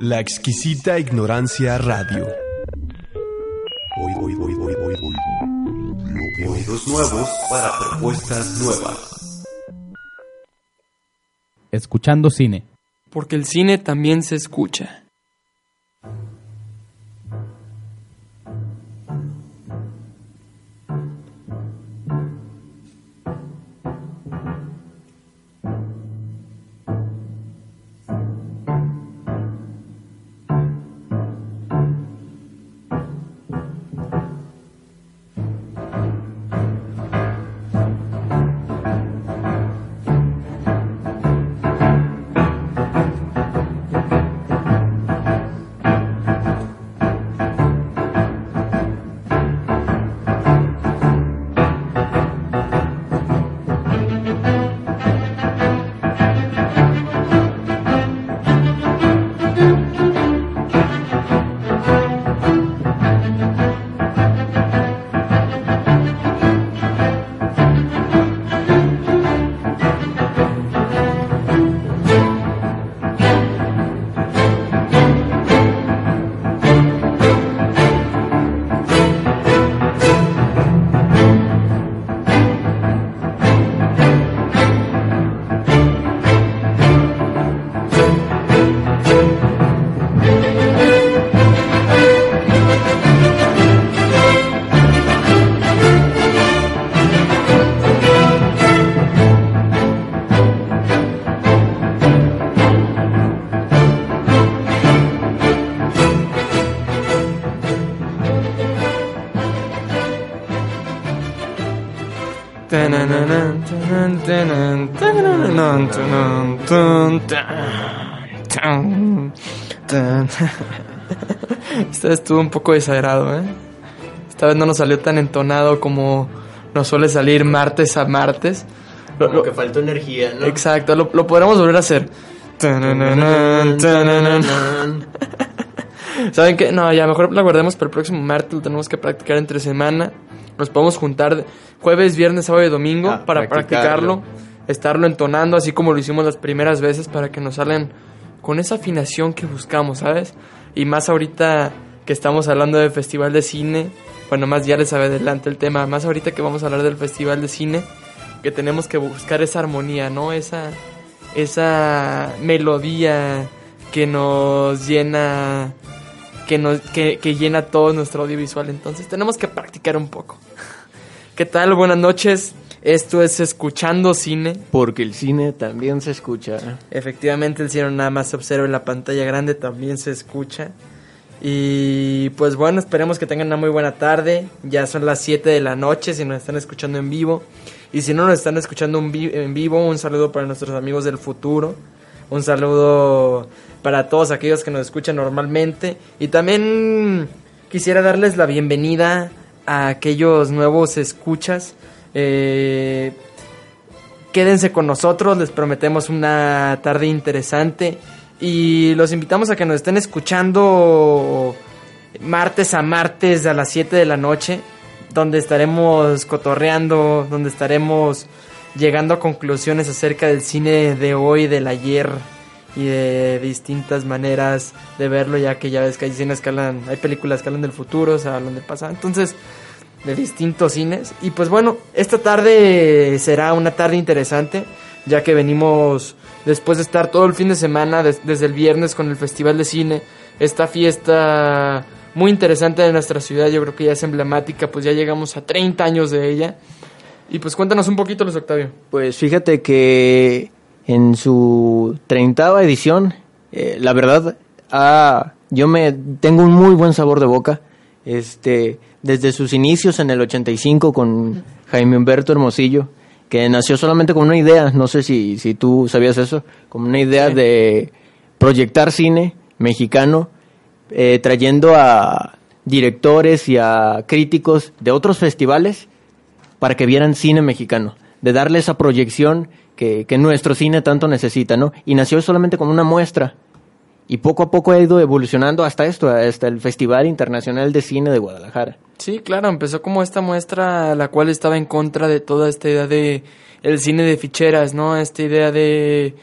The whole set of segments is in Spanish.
La exquisita ignorancia radio. Oídos nuevos para propuestas nuevas. Escuchando cine. Porque el cine también se escucha. Esta vez estuvo un poco desagrado, ¿eh? Esta vez no nos salió tan entonado como nos suele salir martes a martes. Lo, que faltó energía, ¿no? Exacto, lo, lo podremos volver a hacer. ¿Saben qué? No, ya mejor la guardemos para el próximo martes, lo tenemos que practicar entre semana. Nos podemos juntar jueves, viernes, sábado y domingo Ah, para practicarlo. practicarlo, estarlo entonando así como lo hicimos las primeras veces para que nos salgan con esa afinación que buscamos, ¿sabes? Y más ahorita que estamos hablando del Festival de Cine, bueno, más ya les adelante el tema, más ahorita que vamos a hablar del Festival de Cine, que tenemos que buscar esa armonía, ¿no? Esa, esa melodía que nos llena que, nos, que, que llena todo nuestro audiovisual. Entonces tenemos que practicar un poco. ¿Qué tal? Buenas noches. Esto es Escuchando Cine. Porque el cine también se escucha. Efectivamente el cine nada más se observa en la pantalla grande, también se escucha. Y pues bueno, esperemos que tengan una muy buena tarde. Ya son las 7 de la noche si nos están escuchando en vivo. Y si no nos están escuchando en vivo, un saludo para nuestros amigos del futuro. Un saludo para todos aquellos que nos escuchan normalmente. Y también quisiera darles la bienvenida a aquellos nuevos escuchas. Eh, Quédense con nosotros, les prometemos una tarde interesante y los invitamos a que nos estén escuchando martes a martes a las 7 de la noche, donde estaremos cotorreando, donde estaremos llegando a conclusiones acerca del cine de hoy, del ayer y de distintas maneras de verlo, ya que ya ves que hay cines que hablan, hay películas que hablan del futuro, o sea, hablan del pasado. Entonces, de distintos cines. Y pues bueno, esta tarde será una tarde interesante, ya que venimos después de estar todo el fin de semana, des- desde el viernes con el Festival de Cine, esta fiesta muy interesante de nuestra ciudad, yo creo que ya es emblemática, pues ya llegamos a 30 años de ella. Y pues cuéntanos un poquito, Luis Octavio. Pues fíjate que en su treintava edición, eh, la verdad, ah, yo me tengo un muy buen sabor de boca. Este, desde sus inicios en el 85 con Jaime Humberto Hermosillo, que nació solamente con una idea, no sé si, si tú sabías eso, como una idea Sí. de proyectar cine mexicano, eh, trayendo a directores y a críticos de otros festivales para que vieran cine mexicano, de darle esa proyección que, que nuestro cine tanto necesita, ¿no? Y nació solamente con una muestra. Y poco a poco ha ido evolucionando hasta esto, hasta el Festival Internacional de Cine de Guadalajara. Sí, claro, empezó como esta muestra la cual estaba en contra de toda esta idea de el cine de ficheras, ¿no? Esta idea de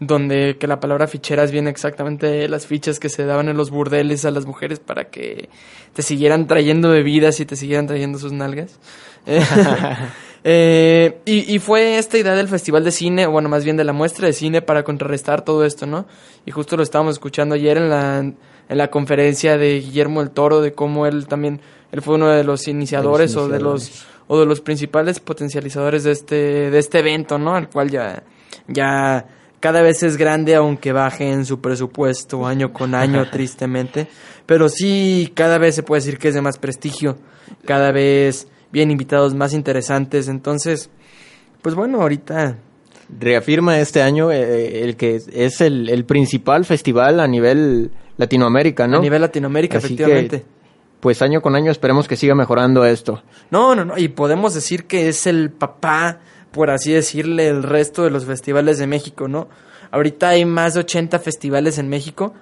donde que la palabra ficheras viene exactamente de las fichas que se daban en los burdeles a las mujeres para que te siguieran trayendo bebidas y te siguieran trayendo sus nalgas. Eh, y, y, fue esta idea del festival de cine, bueno, más bien de la muestra de cine para contrarrestar todo esto, ¿no? Y justo lo estábamos escuchando ayer en la, en la conferencia de Guillermo el Toro, de cómo él también, él fue uno de los iniciadores, de los iniciadores. o de los o de los principales potencializadores de este, de este evento, ¿no? Al cual ya, ya cada vez es grande, aunque baje en su presupuesto año con año, tristemente. Pero sí, cada vez se puede decir que es de más prestigio, cada vez bien invitados más interesantes. Entonces, pues bueno, ahorita reafirma este año eh, el que es el, el, principal festival a nivel Latinoamérica, ¿no? A nivel Latinoamérica, Así efectivamente. Que, pues año con año esperemos que siga mejorando esto. No, no, no, y podemos decir que es el papá, por así decirle, el resto de los festivales de México, ¿no? Ahorita hay más de 80 festivales en México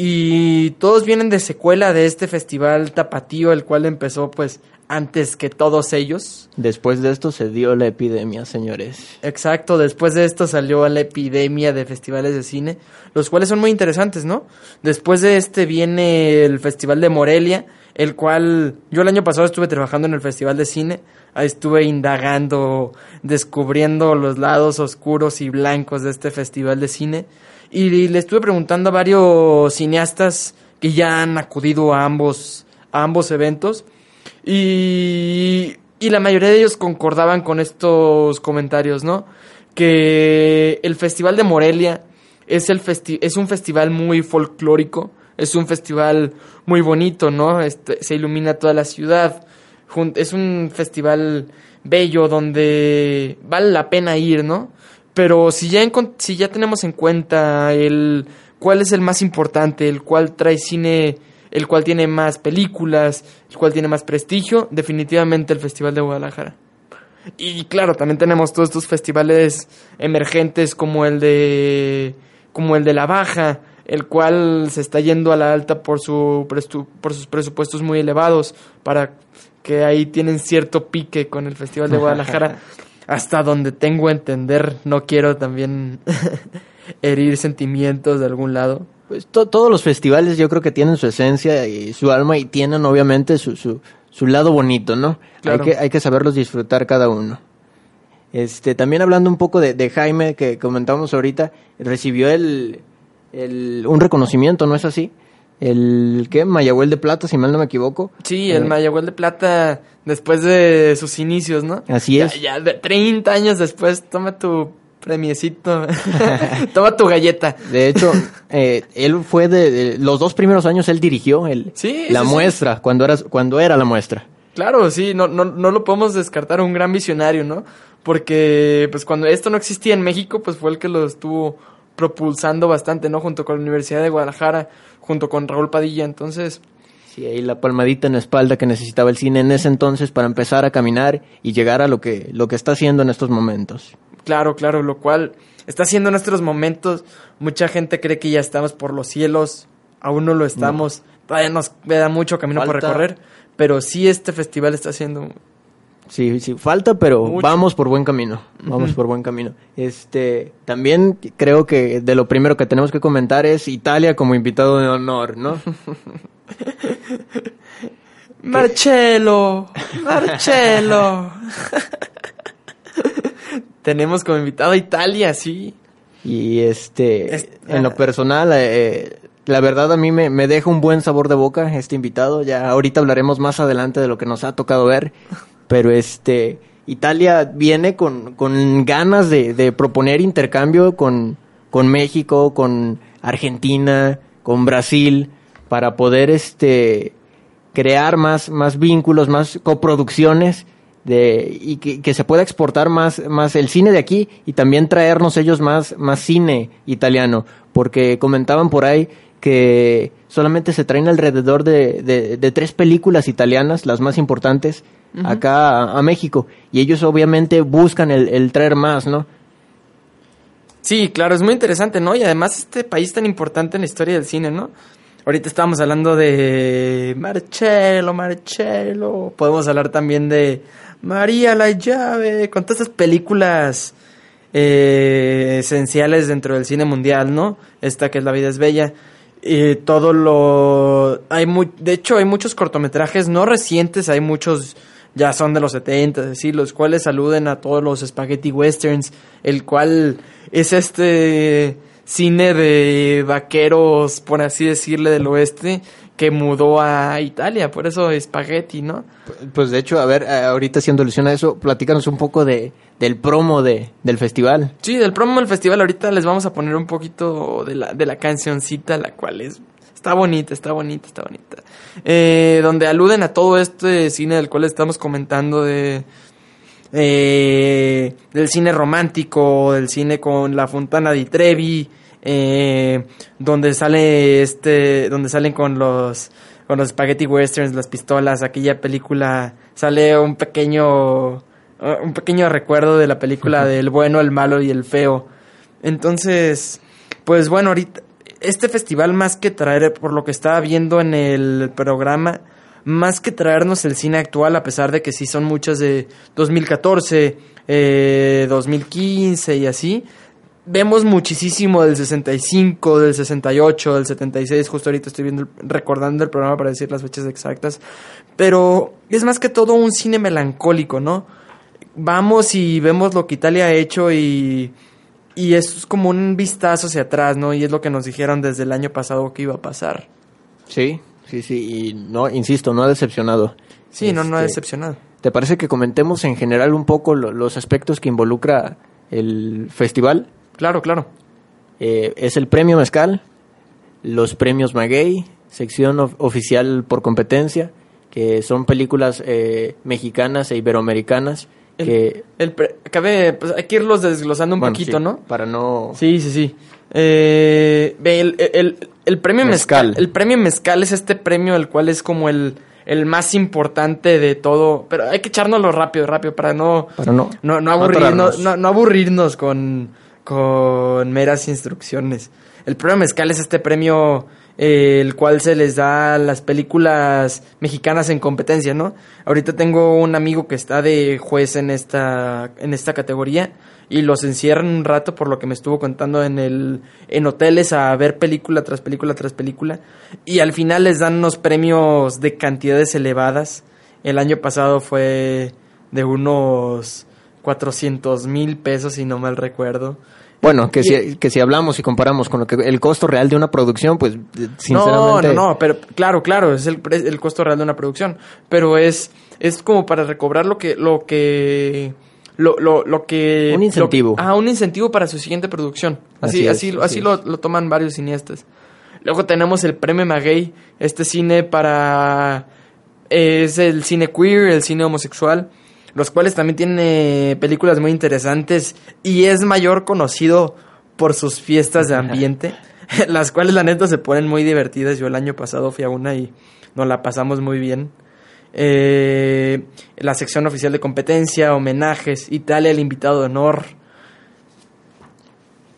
y todos vienen de secuela de este festival tapatío, el cual empezó pues antes que todos ellos. Después de esto se dio la epidemia, señores. Exacto, después de esto salió la epidemia de festivales de cine, los cuales son muy interesantes, ¿no? Después de este viene el Festival de Morelia, el cual yo el año pasado estuve trabajando en el Festival de Cine, ahí estuve indagando, descubriendo los lados oscuros y blancos de este Festival de Cine, y le estuve preguntando a varios cineastas que ya han acudido a ambos, a ambos eventos, y, y la mayoría de ellos concordaban con estos comentarios, ¿no? Que el Festival de Morelia es, el festi es un festival muy folclórico, es un festival muy bonito, ¿no? Este, se ilumina toda la ciudad. Es un festival bello donde vale la pena ir, ¿no? Pero si ya, si ya tenemos en cuenta el cuál es el más importante, el cual trae cine, el cual tiene más películas, el cual tiene más prestigio, definitivamente el Festival de Guadalajara. Y claro, también tenemos todos estos festivales emergentes como el de como el de La Baja, el cual se está yendo a la alta por, su por sus presupuestos muy elevados, para que ahí tienen cierto pique con el Festival de Guadalajara, hasta donde tengo a entender, no quiero también herir sentimientos de algún lado. Pues to todos los festivales yo creo que tienen su esencia y su alma y tienen obviamente su, su, su lado bonito, ¿no? Claro. Hay, que, hay que saberlos disfrutar cada uno. Este, también hablando un poco de, de Jaime, que comentábamos ahorita, recibió el, el, un reconocimiento, ¿no es así? El, ¿qué? Mayagüel de Plata, si mal no me equivoco. Sí, el eh, Mayagüel de Plata después de sus inicios, ¿no? Así es. Ya, ya de 30 años después, toma tu premiecito, toma tu galleta. De hecho, eh, él fue de, de, los dos primeros años, él dirigió el, sí, la muestra, sí. Cuando, era, cuando era la muestra. Claro, sí, no, no, no lo podemos descartar, un gran visionario, ¿no? Porque, pues cuando esto no existía en México, pues fue el que lo estuvo propulsando bastante, ¿no? Junto con la Universidad de Guadalajara, junto con Raúl Padilla, entonces... Sí, ahí la palmadita en la espalda que necesitaba el cine en ese entonces para empezar a caminar y llegar a lo que, lo que está haciendo en estos momentos. Claro, claro, lo cual está haciendo en estos momentos. Mucha gente cree que ya estamos por los cielos, aún no lo estamos, no. todavía nos queda mucho camino Falta. por recorrer, pero sí este festival está haciendo Sí, sí, falta, pero Mucho. vamos por buen camino. Vamos uh -huh. por buen camino. Este, también creo que de lo primero que tenemos que comentar es Italia como invitado de honor, ¿no? Marcelo, Marcelo. tenemos como invitado a Italia, sí. Y este, es, en lo personal, eh, la verdad a mí me, me, deja un buen sabor de boca este invitado. Ya ahorita hablaremos más adelante de lo que nos ha tocado ver. Pero este, Italia viene con, con ganas de, de, proponer intercambio con, con México, con Argentina, con Brasil, para poder este, crear más, más vínculos, más coproducciones. De, y que, que, se pueda exportar más, más el cine de aquí y también traernos ellos más, más cine italiano, porque comentaban por ahí que solamente se traen alrededor de, de, de tres películas italianas, las más importantes, uh -huh. acá a, a, México, y ellos obviamente buscan el, el, traer más, ¿no? Sí, claro, es muy interesante, ¿no? Y además este país tan importante en la historia del cine, ¿no? Ahorita estábamos hablando de Marcello, Marcello. Podemos hablar también de María la llave, con todas estas películas eh, esenciales dentro del cine mundial, ¿no? Esta que es La vida es bella. Y todo lo... Hay muy, de hecho, hay muchos cortometrajes no recientes, hay muchos ya son de los 70, es decir, los cuales aluden a todos los spaghetti westerns, el cual es este cine de vaqueros, por así decirle, del oeste, que mudó a Italia, por eso spaghetti, ¿no? Pues de hecho, a ver, eh, ahorita haciendo alusión a eso, platícanos un poco de, del promo de, del festival. Sí, del promo del festival ahorita les vamos a poner un poquito de la, de la cancioncita, la cual es Está bonita, está bonita, está bonita. Eh, donde aluden a todo este cine del cual estamos comentando de... Eh, del cine romántico, del cine con la Fontana di Trevi, eh, donde sale este, donde salen con los con los spaghetti westerns, las pistolas, aquella película sale un pequeño un pequeño recuerdo de la película del bueno, el malo y el feo. Entonces, pues bueno, ahorita este festival más que traer, por lo que estaba viendo en el programa, más que traernos el cine actual, a pesar de que sí son muchas de 2014, eh, 2015 y así, vemos muchísimo del 65, del 68, del 76, justo ahorita estoy viendo, recordando el programa para decir las fechas exactas, pero es más que todo un cine melancólico, ¿no? Vamos y vemos lo que Italia ha hecho y y es como un vistazo hacia atrás, ¿no? Y es lo que nos dijeron desde el año pasado que iba a pasar. Sí, sí, sí, y no, insisto, no ha decepcionado. Sí, no, no ha Este, decepcionado. ¿Te parece que comentemos en general un poco lo- los aspectos que involucra el festival? Claro, claro. Eh, es el premio Mezcal, los premios Maguey, sección of- oficial por competencia, que son películas eh, mexicanas e iberoamericanas El, que... el pre- cabe, pues hay que irlos desglosando un bueno, poquito, sí, ¿no? Para no... Sí, sí, sí. Eh, el, el- el premio mezcal. Mezcal. El premio mezcal es este premio, el cual es como el, el más importante de todo. Pero hay que echárnoslo rápido, rápido, para no, Para no- no, no no aburrirnos, no, no aburrirnos con, con meras instrucciones. El premio mezcal es este premio eh, el cual se les da las películas mexicanas en competencia, ¿no? Ahorita tengo un amigo que está de juez en esta, en esta categoría y los encierran un rato por lo que me estuvo contando en el en hoteles a ver película tras película tras película y al final les dan unos premios de cantidades elevadas. El año pasado fue de unos 400 mil pesos si no mal recuerdo. Bueno, que si, que si hablamos y comparamos con lo que el costo real de una producción, pues eh, No, sinceramente... no, no, pero claro, claro, es el, pre- el costo real de una producción, pero es es como para recobrar lo que lo que lo, lo, lo que Un incentivo. lo- ah, un incentivo para su siguiente producción. Así Así así es, así, así lo, es. lo toman varios cineastas. Luego tenemos el Premio Maguey, este cine para es el cine queer, el cine homosexual, los cuales también tiene películas muy interesantes y es mayor conocido por sus fiestas de ambiente, las cuales la neta se ponen muy divertidas. Yo el año pasado fui a una y nos la pasamos muy bien. Eh, la sección oficial de competencia, homenajes, Italia, el invitado de honor.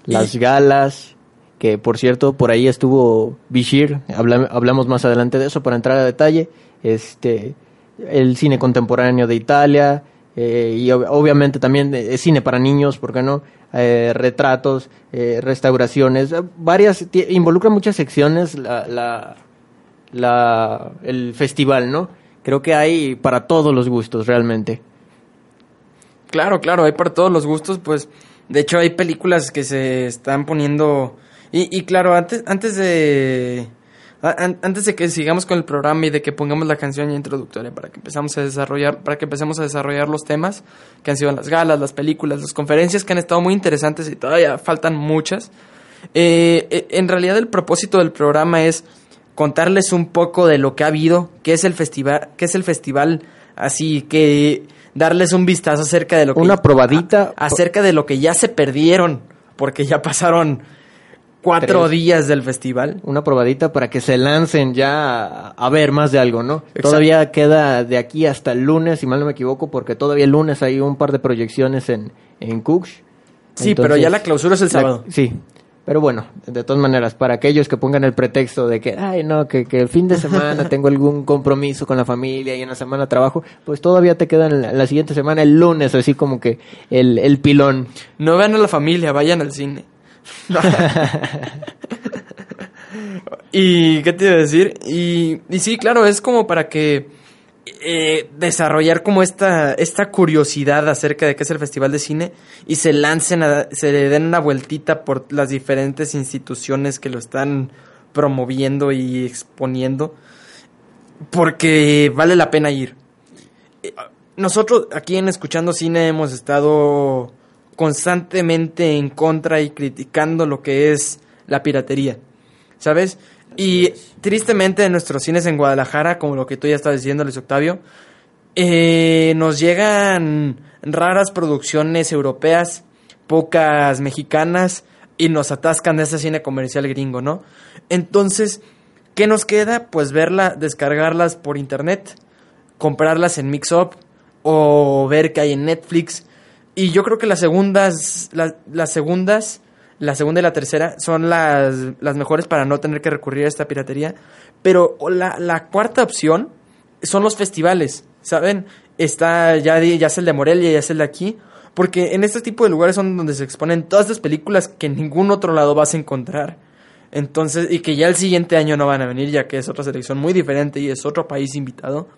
Las galas, que por cierto, por ahí estuvo Bishir, habla- hablamos más adelante de eso para entrar a detalle, este, el cine contemporáneo de Italia, eh, y ob- obviamente también eh, cine para niños, ¿por qué no? Eh, retratos, eh, restauraciones, varias, involucra muchas secciones la, la, la- el festival, ¿no? Creo que hay para todos los gustos realmente. Claro, claro, hay para todos los gustos, pues de hecho hay películas que se están poniendo y, y claro, antes antes de antes de que sigamos con el programa y de que pongamos la canción introductoria para que empezamos a desarrollar para que empecemos a desarrollar los temas que han sido las galas, las películas, las conferencias que han estado muy interesantes y todavía faltan muchas. Eh, eh, en realidad el propósito del programa es contarles un poco de lo que ha habido, qué es el festival, qué es el festival, así que darles un vistazo acerca de lo que Una probadita. a- acerca de lo que ya se perdieron, porque ya pasaron cuatro Tres. días del festival. una probadita para que se lancen ya a, a ver más de algo, ¿no? Exacto. Todavía queda de aquí hasta el lunes, si mal no me equivoco, porque todavía el lunes hay un par de proyecciones en, en Cooks. Sí, pero ya la clausura es el la- sábado. sí, Pero bueno, de todas maneras, para aquellos que pongan el pretexto de que, ay, no, que, que el fin de semana tengo algún compromiso con la familia y en la semana trabajo, pues todavía te quedan la, la siguiente semana, el lunes, así como que el, el pilón. No vean a la familia, vayan al cine. y, ¿qué te iba a decir? Y, y sí, claro, es como para que eh, desarrollar como esta, esta curiosidad acerca de qué es el Festival de Cine y se lancen, a- se le den una vueltita por las diferentes instituciones que lo están promoviendo y exponiendo, porque vale la pena ir. Eh, Nosotros aquí en Escuchando Cine hemos estado constantemente en contra y criticando lo que es la piratería, ¿sabes? Y tristemente en nuestros cines en Guadalajara, como lo que tú ya estás diciendo, Luis Octavio, eh, nos llegan raras producciones europeas, pocas mexicanas, y nos atascan de ese cine comercial gringo, ¿no? Entonces, ¿qué nos queda? Pues verla, descargarlas por internet, comprarlas en Mix Up o ver que hay en Netflix. Y yo creo que las segundas, las, las segundas, la segunda y la tercera son las, las mejores para no tener que recurrir a esta piratería. Pero la, la cuarta opción son los festivales, ¿saben? Está ya, di- ya es el de Morelia, ya es el de aquí. Porque en este tipo de lugares son donde se exponen todas las películas que en ningún otro lado vas a encontrar. Entonces, y que ya el siguiente año no van a venir, ya que es otra selección muy diferente y es otro país invitado.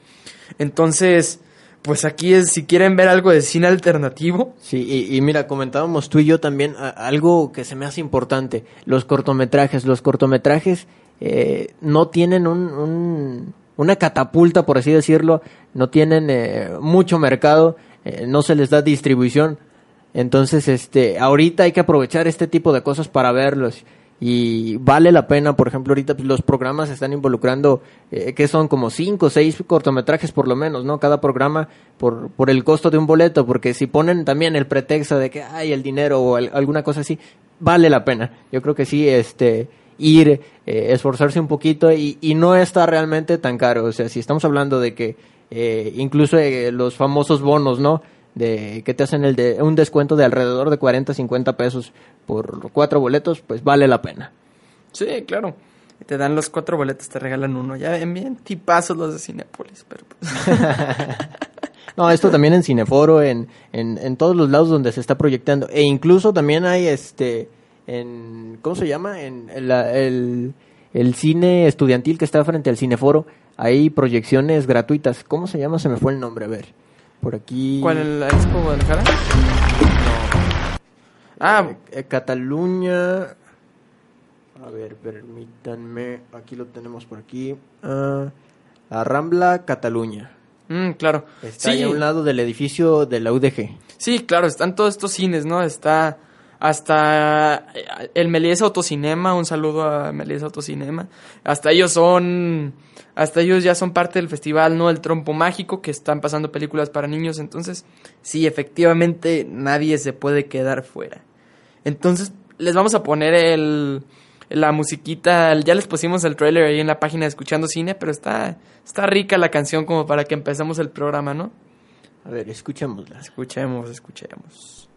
Entonces, pues aquí es, si quieren ver algo de cine alternativo, Sí, y, y mira, comentábamos tú y yo también algo que se me hace importante, los cortometrajes. Los cortometrajes eh, no tienen un, un- una catapulta, por así decirlo, no tienen eh, mucho mercado, eh, no se les da distribución. Entonces, este, ahorita hay que aprovechar este tipo de cosas para verlos. Y vale la pena, por ejemplo, ahorita pues, los programas están involucrando, eh, que son como cinco o seis cortometrajes por lo menos, ¿no? Cada programa por, por el costo de un boleto, porque si ponen también el pretexto de que hay el dinero o al- alguna cosa así, vale la pena. Yo creo que sí, este, ir, eh, esforzarse un poquito y, y no está realmente tan caro. O sea, si estamos hablando de que eh, incluso eh, los famosos bonos, ¿no? De que te hacen el de, un descuento de alrededor de 40, 50 pesos por cuatro boletos, pues vale la pena. sí, claro. Te dan los cuatro boletos, te regalan uno. Ya ven bien tipazos los de Cinepolis, pero pues... No, esto también en Cineforo, en, en, en todos los lados donde se está proyectando. E incluso también hay este, en, ¿cómo se llama? En, en la- el, el cine estudiantil que está frente al Cineforo, hay proyecciones gratuitas. ¿Cómo se llama? Se me fue el nombre, a ver. Por aquí. ¿Cuál, el Expo Guadalajara? Ah, Eh, eh, Cataluña. A ver, permítanme. Aquí lo tenemos por aquí. Ah, la Rambla, Cataluña. mm, claro. Está sí, ahí a un lado del edificio de la UDG. sí, claro, están todos estos cines, ¿no? Está hasta eh, el Melies Autocinema, un saludo a Melies Autocinema. Hasta ellos son, hasta ellos ya son parte del festival, ¿no? El Trompo Mágico, que están pasando películas para niños. Entonces, sí, efectivamente, nadie se puede quedar fuera. Entonces, les vamos a poner el, la musiquita, ya les pusimos el trailer ahí en la página de Escuchando Cine, pero está, está rica la canción como para que empecemos el programa, ¿no? A ver, escuchémosla. Escuchemos, escuchemos.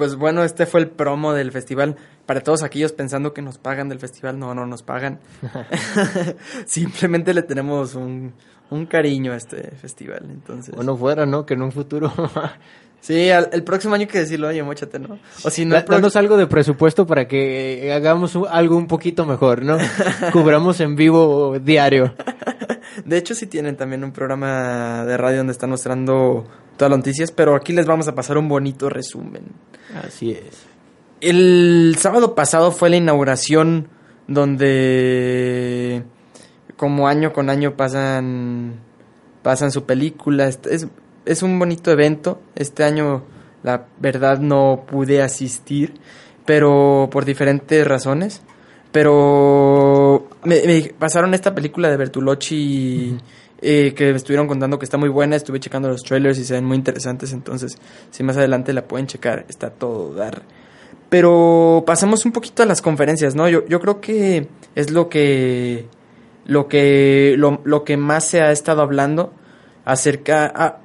Pues bueno, este fue el promo del festival. Para todos aquellos pensando que nos pagan del festival, no, no nos pagan. Simplemente le tenemos un, un cariño a este festival. Entonces, O no fuera, ¿no? Que en un futuro... sí, al- el próximo año hay que decirlo, oye, mochate, ¿no? O si no, Da- Danos algo de presupuesto para que hagamos un- algo un poquito mejor, ¿no? Cubramos en vivo diario. De hecho, sí tienen también un programa de radio donde están mostrando todas las noticias, pero aquí les vamos a pasar un bonito resumen. Así es. El sábado pasado fue la inauguración donde como año con año pasan pasan su película. Es, es, un bonito evento. Este año la verdad no pude asistir, pero por diferentes razones. Pero me, me pasaron esta película de Bertolucci eh, que me estuvieron contando que está muy buena. Estuve checando los trailers y se ven muy interesantes. Entonces, si más adelante la pueden checar, está todo dar. Pero pasamos un poquito a las conferencias, ¿no? Yo, yo creo que es lo que lo que lo, lo que más se ha estado hablando acerca a-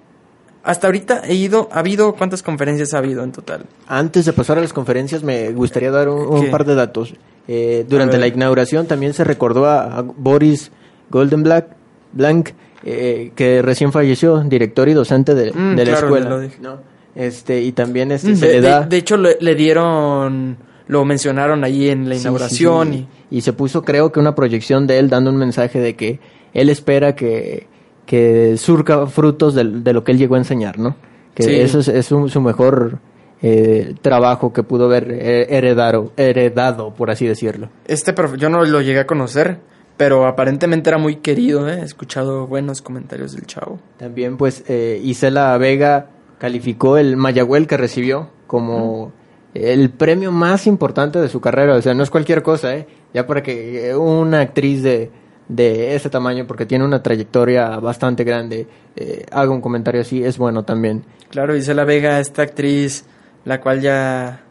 hasta ahorita he ido ha habido cuántas conferencias ha habido en total Antes de pasar a las conferencias, me gustaría dar un, par de datos. Eh, durante la inauguración también se recordó a, a Boris Goldenblatt, Blanc, eh, que recién falleció, director y docente de, Mm, de la claro, escuela. lo dije. ¿no? Este, y también este, de, se le de- da... de hecho le, le dieron lo mencionaron ahí en la inauguración sí, sí. Y se puso, creo que una proyección de él dando un mensaje de que él espera que, que surca frutos del- de, lo que él llegó a enseñar, ¿no? Que eso es, es su, su mejor eh, trabajo que pudo haber eh, heredado, heredado, por así decirlo. este profe- yo no lo llegué a conocer pero aparentemente era muy querido ¿eh? he escuchado buenos comentarios del chavo También, pues, eh, Isela Vega calificó el Mayagüel que recibió como el premio más importante de su carrera. O sea, no es cualquier cosa, ¿eh? Ya para que eh, una actriz de, de ese tamaño, porque tiene una trayectoria bastante grande, eh, haga un comentario así, es bueno también. Claro, Isela Vega, esta actriz, la cual ya,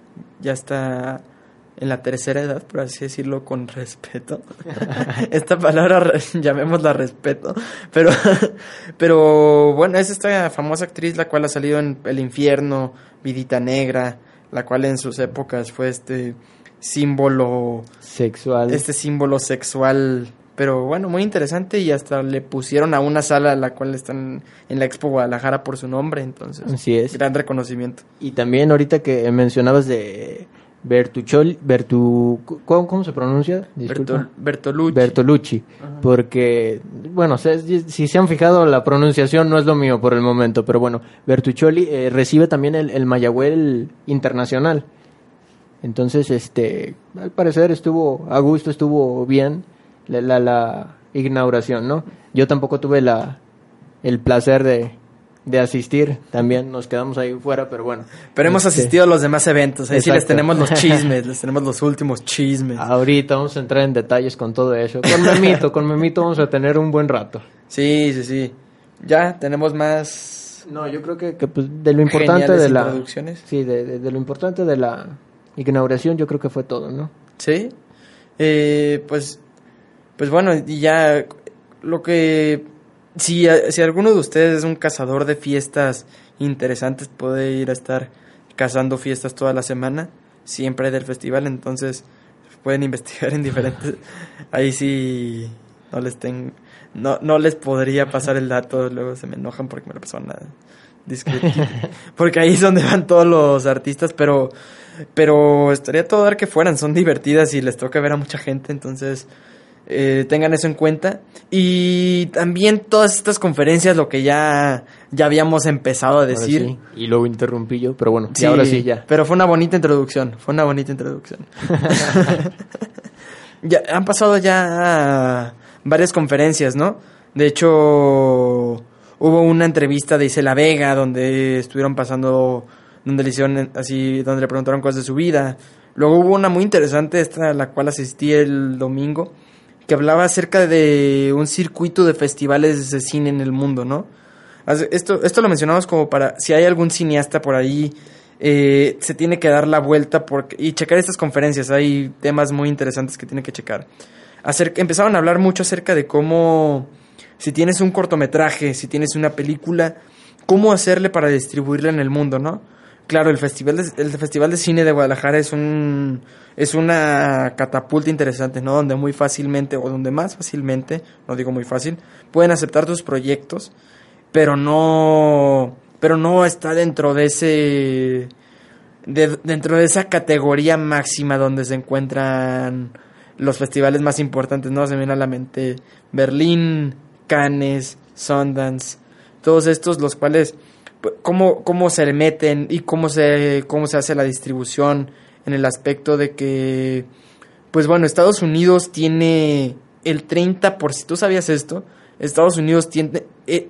ya está en la tercera edad, por así decirlo, con respeto. esta palabra, llamémosla respeto. Pero, pero bueno, es esta famosa actriz la cual ha salido en El Infierno, Vidita Negra, la cual en sus épocas fue este símbolo Sexual. este símbolo sexual, pero bueno, muy interesante y hasta le pusieron a una sala a la cual están en la Expo Guadalajara por su nombre, entonces Así es. gran reconocimiento. Y también ahorita que mencionabas de Bertuccioli, Bertu, ¿cómo, cómo se pronuncia? Disculpa. Bertol- Bertolucci. Bertolucci, porque, bueno, se- si se han fijado, la pronunciación no es lo mío por el momento, pero bueno, Bertuccioli eh, recibe también el, el Mayagüel Internacional. Entonces, este, al parecer estuvo a gusto, estuvo bien la, la, la inauguración, ¿no? Yo tampoco tuve la, el placer de, de asistir, también nos quedamos ahí fuera, pero bueno. pero hemos Este, asistido a los demás eventos, ahí sí les tenemos los chismes, les tenemos los últimos chismes. Ahorita vamos a entrar en detalles con todo eso. Con Memito, con Memito vamos a tener un buen rato. Sí, sí, sí. Ya tenemos más No, yo creo que, que, pues, de lo importante de la... Sí, de, de- de lo importante de la inauguración yo creo que fue todo, ¿no? Sí. Eh, pues, pues bueno, y ya lo que... Si, si alguno de ustedes es un cazador de fiestas interesantes, puede ir a estar cazando fiestas toda la semana, siempre del festival, entonces pueden investigar en diferentes... Ahí sí no les ten- no, no les podría pasar el dato, luego se me enojan porque me lo pasaron a porque ahí es donde van todos los artistas, pero pero estaría todo dar que fueran, son divertidas y les toca ver a mucha gente, entonces eh, tengan eso en cuenta. Y también todas estas conferencias, lo que ya, ya habíamos empezado a decir. sí, Y luego interrumpí yo, pero bueno, y Sí, ahora sí ya. Pero fue una bonita introducción, fue una bonita introducción. ya han pasado ya varias conferencias, ¿no? De hecho, hubo una entrevista de Isela Vega donde estuvieron pasando, donde le hicieron así, donde le preguntaron cosas de su vida. Luego hubo una muy interesante, esta a la cual asistí el domingo, que hablaba acerca de un circuito de festivales de cine en el mundo, ¿no? Esto, esto lo mencionamos como para, si hay algún cineasta por ahí, eh, se tiene que dar la vuelta porque, y checar estas conferencias. Hay temas muy interesantes que tiene que checar. Acerca, empezaron a hablar mucho acerca de cómo, si tienes un cortometraje, si tienes una película, cómo hacerle para distribuirla en el mundo, ¿no? Claro, el festival de, el festival de cine de Guadalajara es un es una catapulta interesante, ¿no? Donde muy fácilmente o donde más fácilmente, no digo muy fácil, pueden aceptar tus proyectos, pero no pero no está dentro de ese de- dentro de esa categoría máxima donde se encuentran los festivales más importantes, ¿no? Se me viene a la mente Berlín, Cannes, Sundance, todos estos los cuales cómo, cómo se meten y cómo se, cómo se hace la distribución en el aspecto de que, pues bueno, Estados Unidos tiene el 30%, ¿tú sabías esto? Estados Unidos tiene, eh,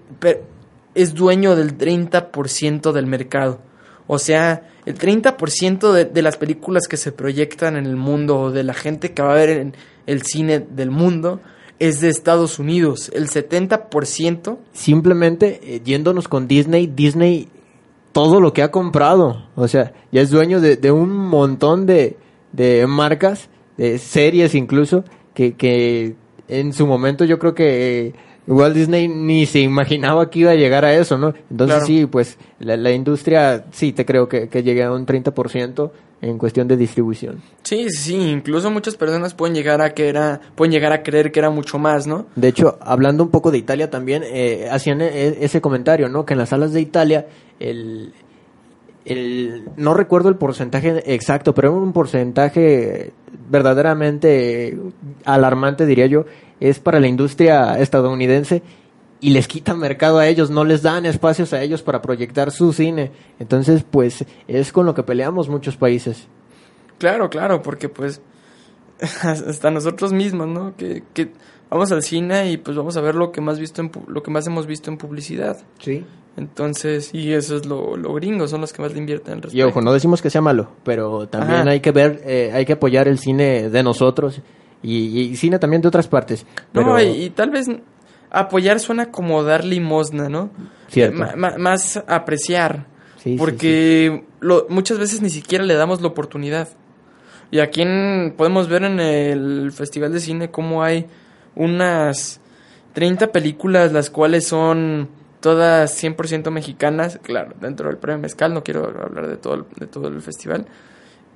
es dueño del 30% del mercado. O sea, el 30% de, de las películas que se proyectan en el mundo o de la gente que va a ver en el cine del mundo es de Estados Unidos. El 70% Simplemente eh, yéndonos con Disney, Disney todo lo que ha comprado, o sea, ya es dueño de, de un montón de, de marcas, de series incluso, que, que en su momento yo creo que eh, Walt Disney ni se imaginaba que iba a llegar a eso, ¿no? Entonces Claro. sí, pues la, la industria sí te creo que, que llegue a un 30% en cuestión de distribución. Sí, sí, incluso muchas personas pueden llegar a que era, pueden llegar a creer que era mucho más, ¿no? De hecho, hablando un poco de Italia también, eh, hacían e- ese comentario, ¿no? Que en las salas de Italia, el, el, no recuerdo el porcentaje exacto, pero un porcentaje verdaderamente alarmante, diría yo, es para la industria estadounidense y les quitan mercado a ellos, no les dan espacios a ellos para proyectar su cine. Entonces, pues, es con lo que peleamos muchos países. Claro, claro, porque pues hasta nosotros mismos, ¿no? Que, que vamos al cine y pues vamos a ver lo que más visto en lo que más hemos visto en publicidad. Sí. Entonces, y eso es lo, lo gringo, son los que más le invierten al Y respecto. ojo, no decimos que sea malo, pero también Ajá. hay que ver, eh, hay que apoyar el cine de nosotros y, y cine también de otras partes. Pero, No, y, y tal vez apoyar suena como dar limosna, ¿no? Cierto. Más apreciar. Sí, sí, porque Lo, muchas veces ni siquiera le damos la oportunidad. Y aquí en- podemos ver en el Festival de Cine cómo hay unas 30 películas, las cuales son todas 100% mexicanas, claro, dentro del premio Mezcal, no quiero hablar de todo, el- de todo el festival.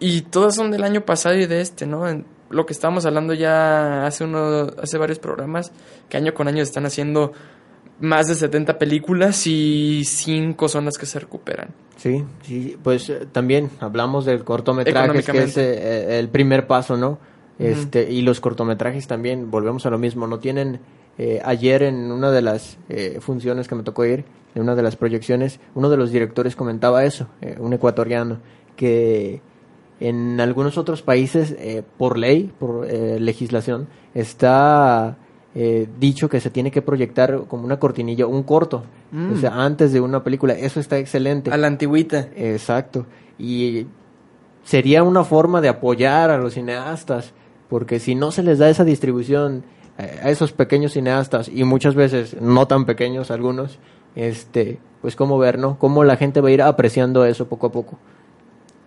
Y todas son del año pasado y de este, ¿no? En lo que estábamos hablando ya hace uno, hace varios programas, que año con año están haciendo más de 70 películas y 5 son las que se recuperan. Sí, sí, pues eh, también hablamos del cortometraje, que es eh, el primer paso, ¿no? Este, y los cortometrajes también, volvemos a lo mismo, no tienen, eh, ayer en una de las eh, funciones que me tocó ir, en una de las proyecciones, uno de los directores comentaba eso, eh, un ecuatoriano, que en algunos otros países, eh, por ley, por eh, legislación, está eh, dicho que se tiene que proyectar como una cortinilla, un corto, Mm. o sea, antes de una película. Eso está excelente. A la antigüita. Exacto. Y sería una forma de apoyar a los cineastas, porque si no se les da esa distribución eh, a esos pequeños cineastas, y muchas veces no tan pequeños algunos, este, pues cómo ver, ¿no? Cómo la gente va a ir apreciando eso poco a poco.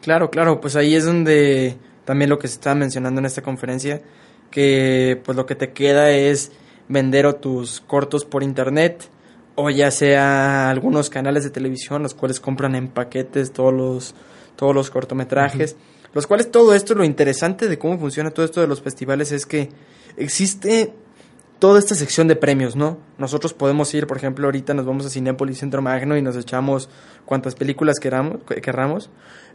Claro, claro, pues ahí es donde también lo que se estaba mencionando en esta conferencia, que pues lo que te queda es vender o tus cortos por internet o ya sea algunos canales de televisión los cuales compran en paquetes todos los todos los cortometrajes, los cuales todo esto lo interesante de cómo funciona todo esto de los festivales es que existe toda esta sección de premios, ¿no? Nosotros podemos ir, por ejemplo, ahorita nos vamos a Cinépolis Centro Magno y nos echamos cuantas películas queramos, que- querramos,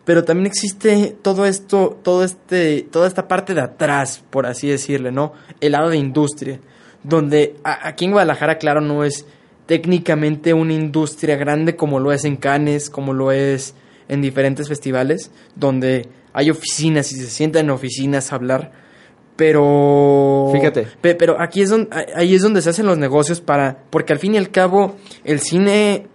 pero también existe todo esto, todo este, toda esta parte de atrás, por así decirle, ¿no? El lado de industria, donde a- aquí en Guadalajara, claro, no es técnicamente una industria grande como lo es en Cannes, como lo es en diferentes festivales, donde hay oficinas y se sientan en oficinas a hablar, pero Fíjate. Pe- pero aquí es donde ahí es donde se hacen los negocios para porque al fin y al cabo el cine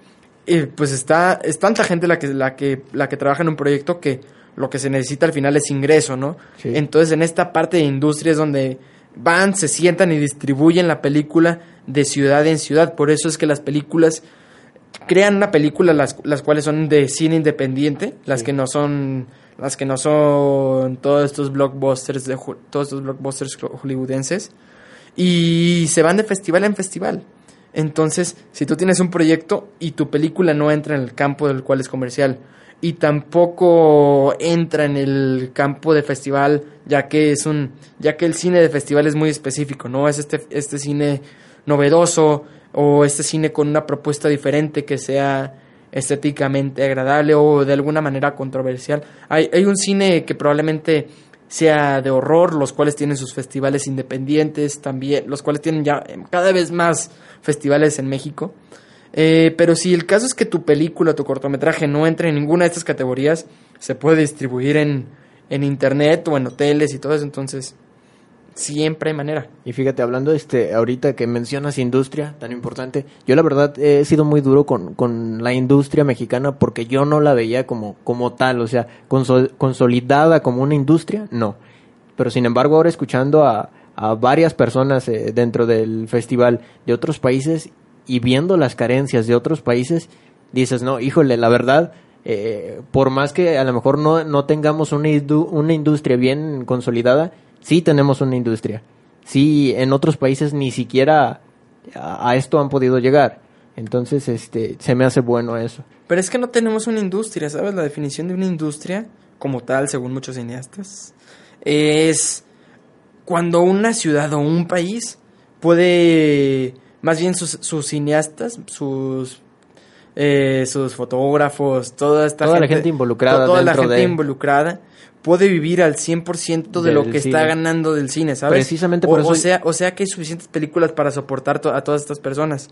eh, pues está es tanta gente la que la que la que trabaja en un proyecto que lo que se necesita al final es ingreso no Sí. entonces en esta parte de industria es donde van se sientan y distribuyen la película de ciudad en ciudad por eso es que las películas crean una película las, las cuales son de cine independiente, las que no son las que no son todos estos blockbusters de todos estos blockbusters ho- hollywoodenses y se van de festival en festival. Entonces, si tú tienes un proyecto y tu película no entra en el campo del cual es comercial, y tampoco entra en el campo de festival ya que es un ya que el cine de festival es muy específico no es este este cine novedoso o este cine con una propuesta diferente que sea estéticamente agradable o de alguna manera controversial. Hay, hay un cine que probablemente sea de horror los cuales tienen sus festivales independientes también los cuales tienen ya eh, cada vez más festivales en México eh, pero si el caso es que tu película, tu cortometraje no entre en ninguna de estas categorías, se puede distribuir en, en internet o en hoteles y todo eso, entonces siempre hay manera. Y fíjate, hablando este, ahorita que mencionas industria tan importante, yo la verdad he sido muy duro con, con la industria mexicana porque yo no la veía como, como tal, o sea, consol- consolidada como una industria, no. Pero sin embargo, ahora escuchando a, a varias personas eh, dentro del festival de otros países y viendo las carencias de otros países, dices, no, híjole, la verdad, eh, por más que a lo mejor no, no tengamos una, una industria bien consolidada, sí tenemos una industria. Sí, en otros países ni siquiera a, a esto han podido llegar. Entonces, este, se me hace bueno eso. Pero es que no tenemos una industria, ¿sabes? La definición de una industria, como tal, según muchos cineastas, es cuando una ciudad o un país puede, más bien sus, sus cineastas, sus, eh, sus fotógrafos, toda esta Toda la gente involucrada toda la gente de- involucrada puede vivir al 100% de lo que está ganando del cine, ¿sabes? Precisamente o, por eso- o sea, o sea que hay suficientes películas para soportar to- a todas estas personas.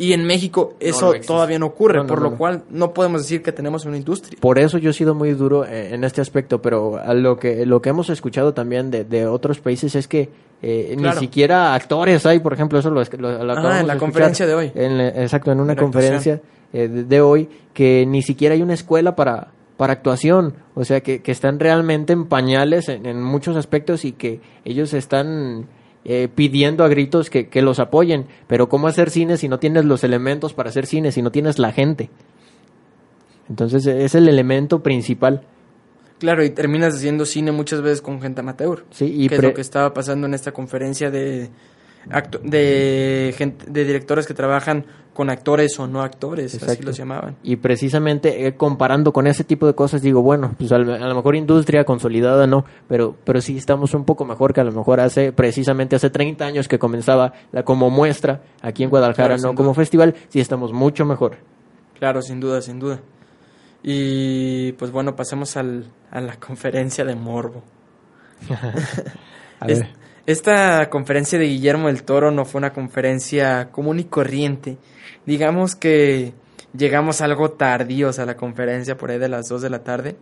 Y en México eso no todavía no ocurre, No, no, por lo cual no podemos decir que tenemos una industria. Por eso yo he sido muy duro eh, en este aspecto, pero a lo que lo que hemos escuchado también de, de otros países es que eh, Claro. ni siquiera actores hay, por ejemplo, eso lo, lo- lo Ah, en la de conferencia de hoy. En exacto, en una conferencia eh, de, de hoy, que ni siquiera hay una escuela para, para actuación, o sea, que, que están realmente en pañales en, en muchos aspectos y que ellos están eh, pidiendo a gritos que, que los apoyen, pero ¿cómo hacer cine si no tienes los elementos para hacer cine, si no tienes la gente? Entonces es el elemento principal. Claro, y terminas haciendo cine muchas veces con gente amateur. Sí, y que es lo que estaba pasando en esta conferencia de de gente, de directores que trabajan con actores o no actores, así los llamaban. Y precisamente eh, comparando con ese tipo de cosas, digo, bueno, pues a, lo- mejor industria consolidada no, pero, pero sí estamos un poco mejor que a lo mejor hace, precisamente hace 30 años que comenzaba la, como muestra aquí en Guadalajara, Claro, no como festival, sí estamos mucho mejor. Claro, sin duda, sin duda. Y pues bueno, pasemos al, a la conferencia de Morbo. A Es- ver. Esta conferencia de Guillermo del Toro no fue una conferencia común y corriente. Digamos que llegamos algo tardíos a la conferencia, por ahí de las 2 de la tarde.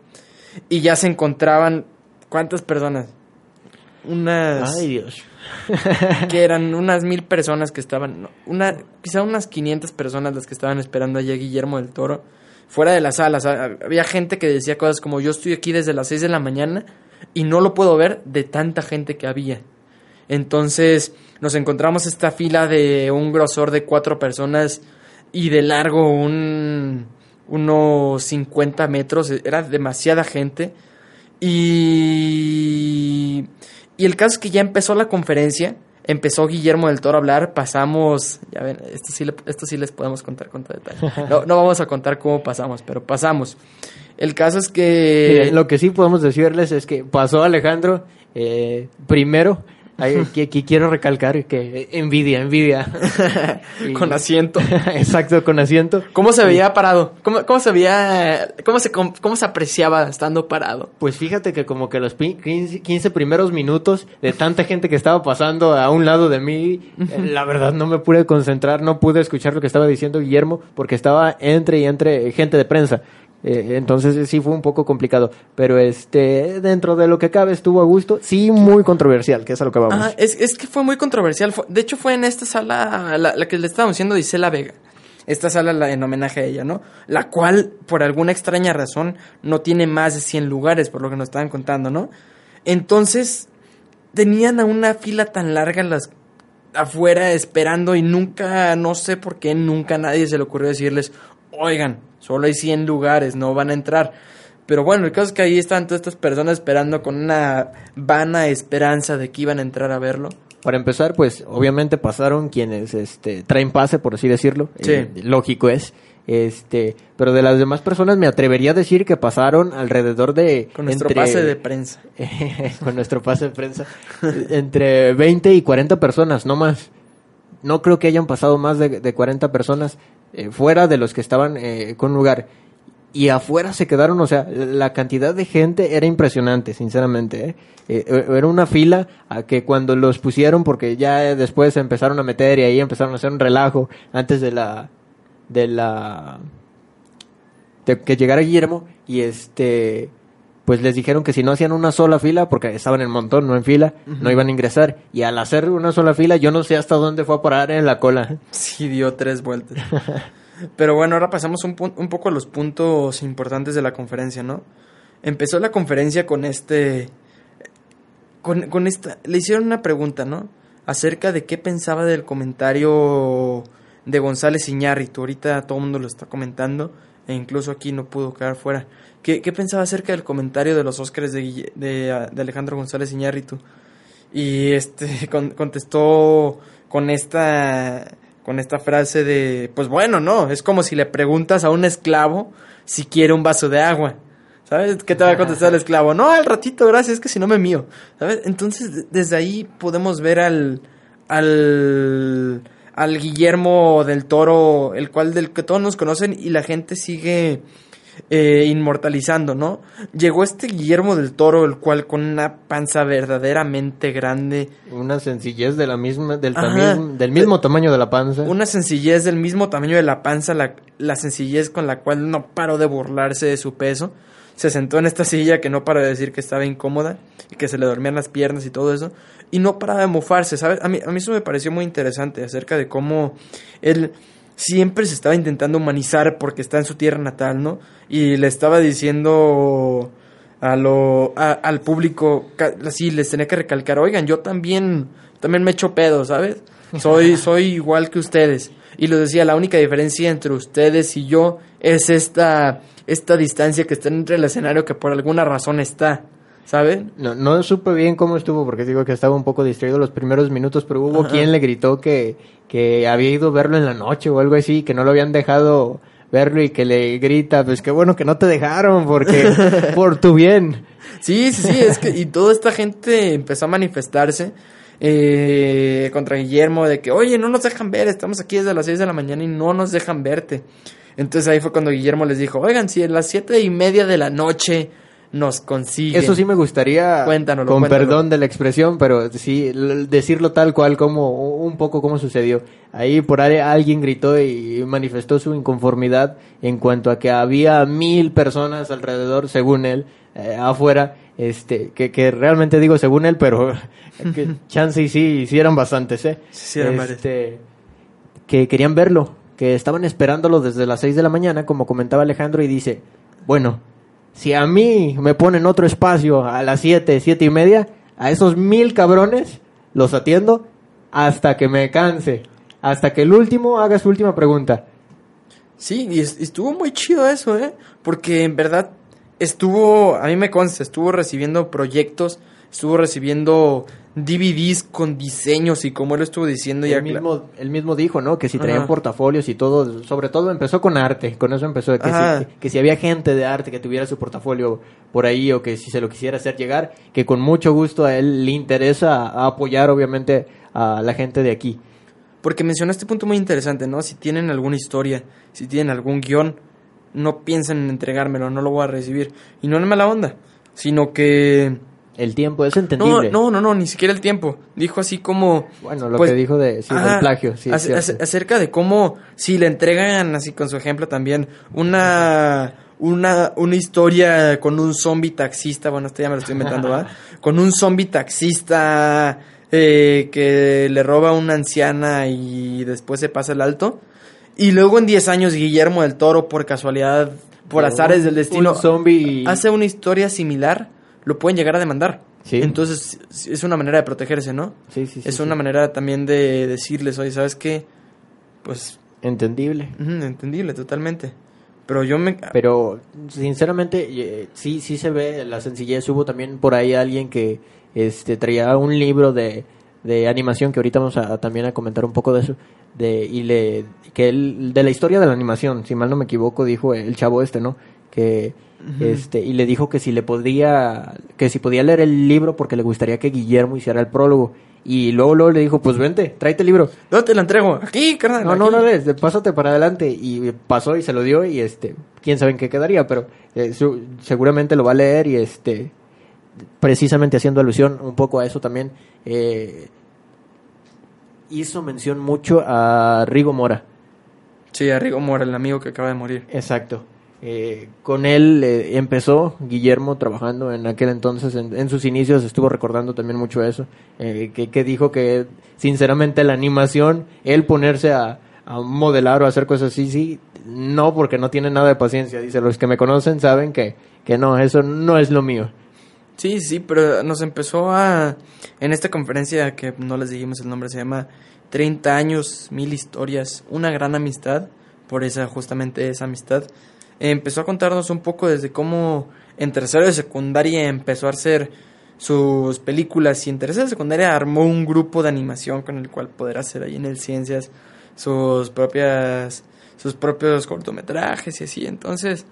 Y ya se encontraban, ¿cuántas personas? Unas... Ay, Dios. que eran unas mil personas que estaban, no, una, quizá unas 500 personas las que estaban esperando allá a Guillermo del Toro, fuera de las salas. Había gente que decía cosas como yo estoy aquí desde las 6 de la mañana y no lo puedo ver de tanta gente que había. Entonces nos encontramos esta fila de un grosor de cuatro personas y de largo un, unos 50 metros, era demasiada gente. Y, y el caso es que ya empezó la conferencia, empezó Guillermo del Toro a hablar, pasamos, ya ven, esto sí, esto sí les podemos contar con todo detalle. No, no vamos a contar cómo pasamos, pero pasamos. El caso es que... Lo que sí podemos decirles es que pasó Alejandro eh, primero. Ay, que, que quiero recalcar que eh, envidia, envidia. Y- Con asiento. Exacto, con asiento. ¿Cómo se veía parado? ¿Cómo, cómo se veía, cómo se, cómo se apreciaba estando parado? Pues fíjate que como que los pi- 15, 15 primeros minutos de tanta gente que estaba pasando a un lado de mí, eh, la verdad no me pude concentrar, no pude escuchar lo que estaba diciendo Guillermo porque estaba entre y entre gente de prensa. Eh, entonces sí fue un poco complicado, pero este dentro de lo que cabe estuvo a gusto, sí muy controversial, que es a lo que vamos. Ah, es, es que fue muy controversial. De hecho, fue en esta sala, la, que le estábamos diciendo Isela Vega. Esta sala la- en homenaje a ella, ¿no? La cual, por alguna extraña razón, no tiene más de 100 lugares, por lo que nos estaban contando, ¿no? Entonces, tenían a una fila tan larga las afuera esperando y nunca, no sé por qué, nunca nadie se le ocurrió decirles, oigan, solo hay 100 lugares, no van a entrar. Pero bueno, el caso es que ahí estaban todas estas personas esperando con una vana esperanza de que iban a entrar a verlo. Para empezar, pues obviamente pasaron quienes este, traen pase, por así decirlo. Sí. Eh, lógico es. Este, pero de las demás personas me atrevería a decir que pasaron alrededor de Con nuestro entre- pase de prensa. con nuestro pase de prensa entre 20 y 40 personas, no más. No creo que hayan pasado más de, de 40 personas eh, fuera de los que estaban eh, con lugar. Y afuera se quedaron, o sea, la cantidad de gente era impresionante, sinceramente. ¿eh? Eh, era una fila a que cuando los pusieron, porque ya después se empezaron a meter y ahí empezaron a hacer un relajo antes de la de la de que llegara Guillermo y este pues les dijeron que si no hacían una sola fila, porque estaban en montón, no en fila, no iban a ingresar. Y al hacer una sola fila, yo no sé hasta dónde fue a parar en la cola. Sí, dio tres vueltas. Pero bueno, ahora pasamos un, un poco a los puntos importantes de la conferencia, ¿no? Empezó la conferencia con este... Con, con esta... Le hicieron una pregunta, ¿no? Acerca de qué pensaba del comentario de González Iñárritu. Ahorita todo el mundo lo está comentando e incluso aquí no pudo quedar fuera. ¿Qué, qué pensaba acerca del comentario de los Óscares de, de, de Alejandro González Iñárritu? Y este con- contestó con esta con esta frase de pues bueno, no, es como si le preguntas a un esclavo si quiere un vaso de agua. ¿Sabes? ¿Qué te va a contestar el esclavo? No, al ratito, gracias, es que si no me mío. ¿Sabes? Entonces, de- desde ahí podemos ver al al al Guillermo del Toro, el cual del que todos nos conocen y la gente sigue eh, inmortalizando, ¿no? Llegó este Guillermo del Toro, el cual con una panza verdaderamente grande, Una sencillez de la misma, del, del mismo tamaño de la panza. una sencillez del mismo tamaño de la panza, la, la sencillez con la cual no paró de burlarse de su peso. Se sentó en esta silla que no para de decir que estaba incómoda y que se le dormían las piernas y todo eso. Y no paraba de mofarse, ¿sabes? A mí, a mí eso me pareció muy interesante acerca de cómo él siempre se estaba intentando humanizar porque está en su tierra natal, ¿no? Y le estaba diciendo a lo, a- al público, así les tenía que recalcar, oigan, yo también, también me echo pedo, ¿sabes? Soy, soy igual que ustedes. Y lo decía, la única diferencia entre ustedes y yo es esta, esta distancia que está entre el escenario que por alguna razón está, ¿saben? No, no supe bien cómo estuvo, porque digo que estaba un poco distraído los primeros minutos, pero hubo quien le gritó que, que había ido a verlo en la noche o algo así, que no lo habían dejado verlo y que le grita, pues qué bueno que no te dejaron, porque por tu bien. Sí, sí, sí, es que y toda esta gente empezó a manifestarse eh, contra Guillermo de que, oye, no nos dejan ver, estamos aquí desde las 6 de la mañana y no nos dejan verte. Entonces ahí fue cuando Guillermo les dijo, oigan, si a las siete y media de la noche nos consiguen. Eso sí me gustaría, Cuéntanoslo, con cuéntanoslo. perdón de la expresión, pero sí, decirlo tal cual como un poco como sucedió. Ahí por ahí alguien gritó y manifestó su inconformidad en cuanto a que había mil personas alrededor, según él, eh, afuera, este, que, que realmente digo según él, pero que chance y sí, sí eran bastantes, ¿eh? Sí, este, que querían verlo, que estaban esperándolo desde las 6 de la mañana, como comentaba Alejandro, y dice, bueno, si a mí me ponen otro espacio a las 7, siete y media, a esos mil cabrones los atiendo hasta que me canse, hasta que el último haga su última pregunta. Sí, y estuvo muy chido eso, ¿eh? Porque en verdad estuvo, a mí me consta, estuvo recibiendo proyectos, estuvo recibiendo DVDs con diseños y como él estuvo diciendo ya... Él mismo, él mismo dijo, ¿no? Que si traían Ajá. portafolios y todo, sobre todo empezó con arte, con eso empezó, que si, que si había gente de arte que tuviera su portafolio por ahí o que si se lo quisiera hacer llegar, que con mucho gusto a él le interesa a apoyar obviamente a la gente de aquí. Porque mencionó este punto muy interesante, ¿no? Si tienen alguna historia, si tienen algún guion, no piensen en entregármelo, no lo voy a recibir. Y no en mala onda, sino que... El tiempo es No, entendible. no, no, no, ni siquiera el tiempo. Dijo así como... Bueno, lo pues, que dijo de, sí, ajá, del plagio, sí, es acerca de cómo, si le entregan, así con su ejemplo también, una, una, una historia con un zombie taxista, bueno, esto ya me lo estoy inventando, ¿va? Con un zombie taxista eh, que le roba a una anciana y después se pasa el alto. Y luego en 10 años Guillermo del Toro, por casualidad, por Un- azares del destino, un zombie- hace una historia similar, lo pueden llegar a demandar. Sí. Entonces es una manera de protegerse, ¿no? Sí, sí, sí, es sí. una manera también de decirles, oye, ¿sabes qué? Pues, Entendible. ujú, entendible, totalmente. Pero yo me... Pero sinceramente eh, sí sí se ve la sencillez. Hubo también por ahí alguien que este traía un libro de, de animación, que ahorita vamos a, también a comentar un poco de eso, de, y le, que él, de la historia de la animación, si mal no me equivoco, dijo el chavo este, ¿no? Que, este, y le dijo que si le podía, que si podía leer el libro porque le gustaría que Guillermo hiciera el prólogo. Y luego, luego le dijo, pues vente, tráete el libro. ¿Dónde te lo entrego? Aquí, carnal. No, no, aquí. no, no, pásate para adelante. Y pasó y se lo dio y este, quién sabe en qué quedaría, pero eh, su- seguramente lo va a leer y este, precisamente haciendo alusión un poco a eso también, eh, hizo mención mucho a Rigo Mora. Sí, a Rigo Mora, el amigo que acaba de morir. Exacto. Eh, con él eh, empezó Guillermo trabajando en aquel entonces, en, en sus inicios estuvo recordando también mucho eso, eh, que, que dijo que sinceramente la animación, él ponerse a, a modelar o hacer cosas así, sí, no, porque no tiene nada de paciencia. Dice, los que me conocen saben que, que no, eso no es lo mío. Sí, sí, pero nos empezó a... En esta conferencia que no les dijimos el nombre, se llama 30 años, mil historias, una gran amistad, por esa, justamente esa amistad. empezó a contarnos un poco desde cómo en tercero de secundaria empezó a hacer sus películas y en tercero de secundaria armó un grupo de animación con el cual poder hacer ahí en el Ciencias sus propias sus propios cortometrajes y así. Entonces,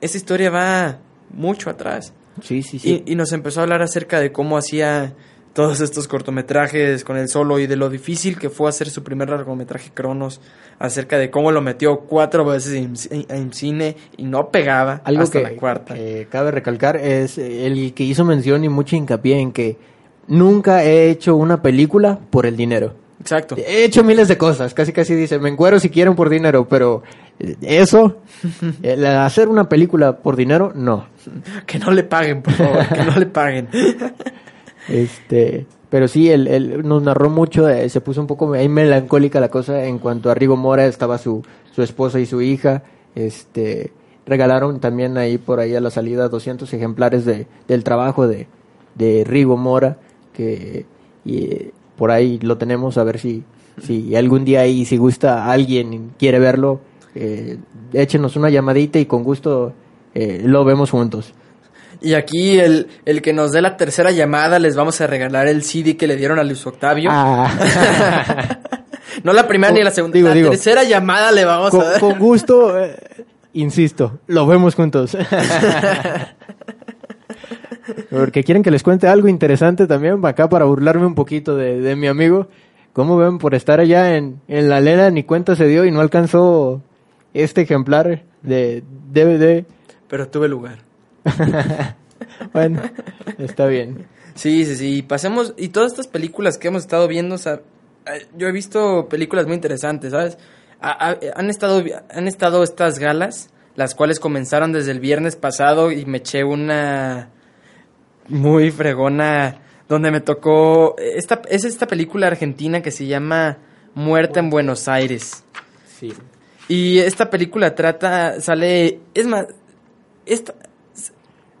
esa historia va mucho atrás. Sí, sí, sí. Y, y nos empezó a hablar acerca de cómo hacía todos estos cortometrajes con el solo y de lo difícil que fue hacer su primer largometraje Cronos, acerca de cómo lo metió cuatro veces en, en- en cine y no pegaba Algo hasta que, la cuarta. que cabe recalcar es el que hizo mención y mucho hincapié en que nunca he hecho una película por el dinero. Exacto. He hecho miles de cosas, casi casi dice, me encuero si quieren por dinero, pero eh, eso, el hacer una película por dinero, no. Que no le paguen, por favor, que no le paguen. Este, pero sí, él, él nos narró mucho, eh, se puso un poco ahí melancólica la cosa en cuanto a Rigo Mora, estaba su, su esposa y su hija, este, regalaron también ahí por ahí a la salida 200 ejemplares de, del trabajo de, de Rigo Mora, que y, por ahí lo tenemos, a ver si, si algún día ahí, si gusta alguien quiere verlo, eh, échenos una llamadita y con gusto eh, lo vemos juntos. Y aquí el, el que nos dé la tercera llamada les vamos a regalar el CD que le dieron a Luis Octavio. Ah. no la primera ni la segunda, Digo, la digo. tercera llamada le vamos con, a dar. con gusto, eh, insisto, lo vemos juntos. Porque quieren que les cuente algo interesante también, acá para burlarme un poquito de, de mi amigo. ¿Cómo ven por estar allá en, en la lena? Ni cuenta se dio y no alcanzó este ejemplar de DVD. Pero tuve lugar. Bueno, está bien. Sí, sí, sí. Pasemos. Y todas estas películas que hemos estado viendo, o sea, eh, yo he visto películas muy interesantes, ¿sabes? Ha- ha- han, estado, han estado estas galas, las cuales comenzaron desde el viernes pasado y me eché una muy fregona donde me tocó. Esta, es esta película argentina que se llama Muerte en Buenos Aires. Sí. Y esta película trata, sale. Es más. Esta,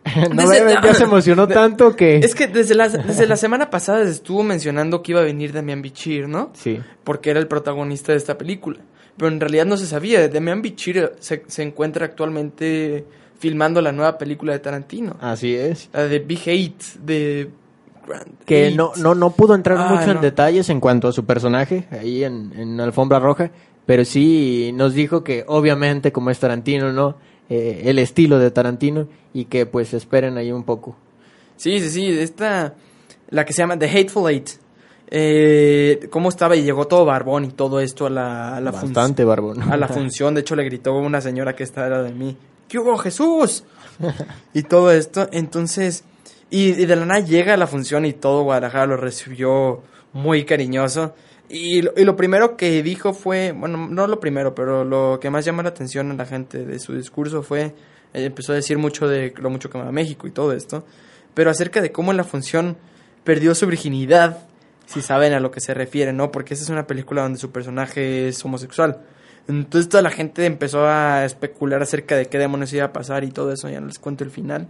No, Desde- ya se emocionó tanto que... Es que desde la, desde la semana pasada se estuvo mencionando que iba a venir Damián Bichir, ¿no? Sí. Porque era el protagonista de esta película. Pero en realidad no se sabía. Damián Bichir se, se encuentra actualmente filmando la nueva película de Tarantino. Así es. La de Big Hate, de... Grand que no, no, no pudo entrar Ah, mucho en detalles en cuanto a su personaje ahí en, en Alfombra Roja, pero sí nos dijo que obviamente como es Tarantino, ¿no? Eh, el estilo de Tarantino y que pues esperen ahí un poco. Sí, sí, sí. Esta... La que se llama The Hateful Eight. Eh, ¿Cómo estaba? Y llegó todo barbón y todo esto a la, a la Bastante barbón. a la función. De hecho, le gritó una señora que está era de mí. ¿Qué Jesús? y todo esto. Entonces, y, de la nada llega a la función y todo Guadalajara lo recibió muy cariñoso. Y, lo- y lo primero que dijo fue, bueno, no lo primero, pero lo que más llama la atención a la gente de su discurso fue, eh, empezó a decir mucho de lo mucho que ama México y todo esto, pero acerca de cómo la función perdió su virginidad, si saben a lo que se refiere, ¿no? Porque esa es una película donde su personaje es homosexual. Entonces toda la gente empezó a especular acerca de qué demonios iba a pasar y todo eso, ya no les cuento el final.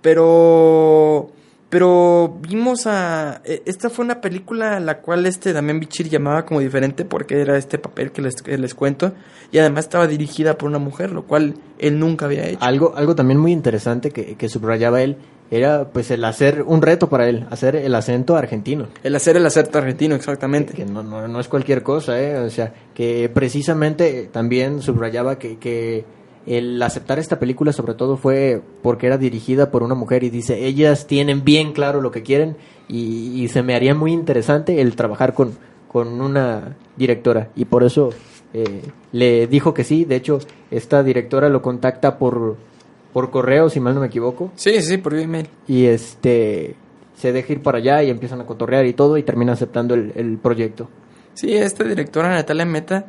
Pero pero vimos a eh, esta fue una película la cual este Damián Bichir llamaba como diferente porque era este papel que les, que les cuento y además estaba dirigida por una mujer, lo cual él nunca había hecho. Algo, algo también muy interesante que, que subrayaba él era pues el hacer un reto para él, hacer el acento argentino. El hacer el acento argentino, exactamente. Que no, no, no es cualquier cosa, ¿eh? O sea, que precisamente también subrayaba que, que el aceptar esta película sobre todo fue porque era dirigida por una mujer y dice, ellas tienen bien claro lo que quieren y, y se me haría muy interesante el trabajar con, con una directora y por eso eh, le dijo que sí, de hecho esta directora lo contacta por, por correo, si mal no me equivoco, Sí, sí, por email. y este se deja ir para allá y empiezan a cotorrear y todo y termina aceptando el, el proyecto. Sí, esta directora Natalia Meta,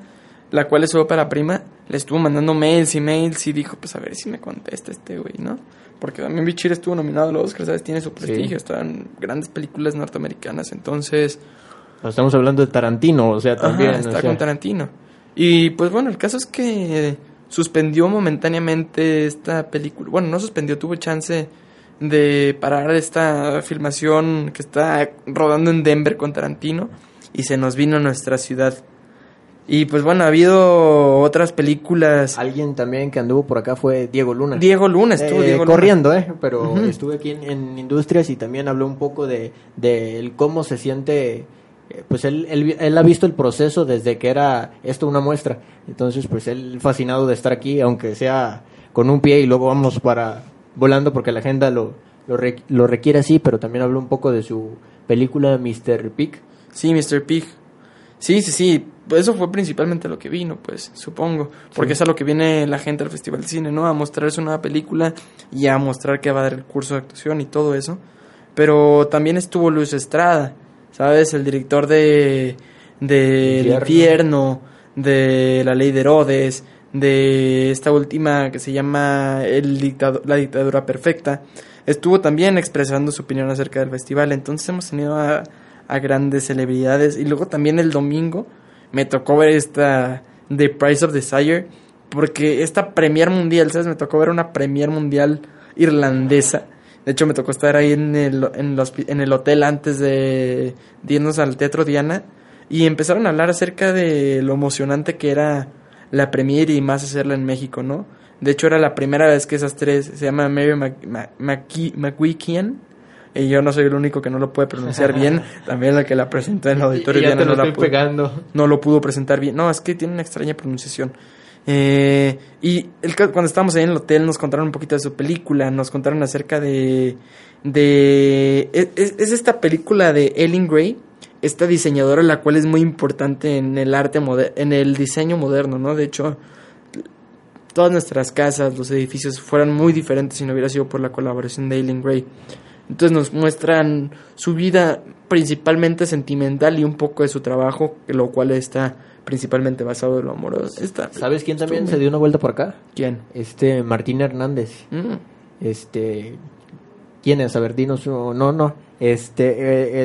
la cual es su ópera prima, le estuvo mandando mails y mails y dijo, pues a ver si me contesta este güey, ¿no? Porque también Bichir estuvo nominado a los Oscars, ¿sabes? Tiene su prestigio, está en grandes películas norteamericanas, entonces... Estamos hablando de Tarantino, o sea, también. Ajá, o está sea, con Tarantino. Y pues bueno, el caso es que suspendió momentáneamente esta película. Bueno, no suspendió, tuvo chance de parar esta filmación que está rodando en Denver con Tarantino y se nos vino a nuestra ciudad. Y pues bueno, ha habido otras películas. Alguien también que anduvo por acá fue Diego Luna. Diego Luna estuvo Eh, Diego Luna. corriendo, ¿eh? Pero estuve aquí en, en Industrias y también habló un poco de, de el cómo se siente. Eh, Pues él, él, él ha visto el proceso desde que era esto una muestra. Entonces, pues él fascinado de estar aquí, aunque sea con un pie y luego vamos para volando porque la agenda lo, lo, re- lo requiere así, pero también habló un poco de su película Mr. Pig. Sí, Mr. Pig. Sí, sí, sí. Eso fue principalmente lo que vino, pues, supongo. Porque es a lo que viene la gente al Festival de Cine, ¿no? A mostrar su nueva película y a mostrar que va a dar el curso de actuación y todo eso. Pero también estuvo Luis Estrada, ¿sabes? El director de... de El Infierno. infierno, de La Ley de Herodes, de esta última que se llama El dictado- La Dictadura Perfecta. Estuvo también expresando su opinión acerca del festival. Entonces hemos tenido a, a grandes celebridades. Y luego también el domingo me tocó ver esta The Price of Desire. Porque esta premier mundial, ¿sabes? Me tocó ver una premier mundial irlandesa. De hecho, me tocó estar ahí en el, en hospi- en el hotel antes de, de irnos al Teatro Diana. Y empezaron a hablar acerca de lo emocionante que era la premier y más hacerla en México, ¿no? De hecho, era la primera vez que esas tres, se llama Mary McWikian, y yo no soy el único que no lo puede pronunciar bien, también la que la presentó en el auditorio Y ya Diana te lo no, la pudo, pegando. no lo pudo presentar bien. No, es que tiene una extraña pronunciación. Eh, y cuando estábamos ahí en el hotel nos contaron un poquito de su película, nos contaron acerca de... de es, es- es esta película de Ellen Gray, esta diseñadora la cual es muy importante en el arte moder- en el diseño moderno, ¿no? De hecho, todas nuestras casas, los edificios fueran muy diferentes si no hubiera sido por la colaboración de Ellen Gray. Entonces nos muestran su vida principalmente sentimental y un poco de su trabajo, lo cual está principalmente basado en lo amoroso. Está- ¿Sabes quién también se dio una vuelta por acá? ¿Quién? Este Martín Hernández. Mm. Este, ¿quién es? A ver, dinos, no, no, este, eh,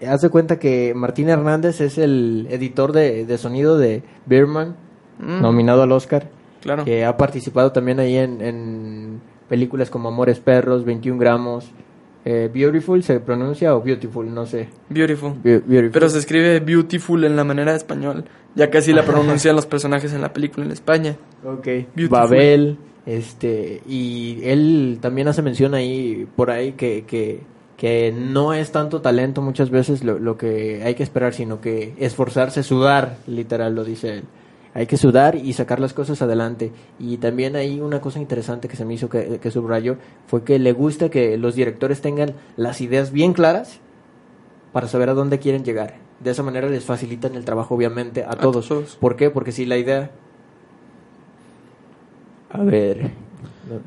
el, haz de cuenta que Martín Hernández es el editor de, de sonido de Birman, Mm. nominado al Oscar, Claro. que ha participado también ahí en, en películas como Amores Perros, 21 gramos, eh, Beautiful se pronuncia o Beautiful, no sé. Beautiful. Be- Beautiful. Pero se escribe beautiful en la manera de español, ya casi la pronuncian los personajes en la película en España. Ok. Beautiful. Babel, este, y él también hace mención ahí, por ahí, que, que, que no es tanto talento muchas veces lo, lo que hay que esperar, sino que esforzarse, sudar, literal, lo dice él. Hay que sudar y sacar las cosas adelante. Y también hay una cosa interesante que se me hizo que, que subrayó, fue que le gusta que los directores tengan las ideas bien claras para saber a dónde quieren llegar. De esa manera les facilitan el trabajo, obviamente, a, todos. todos. ¿Por qué? Porque si la idea... A ver... no-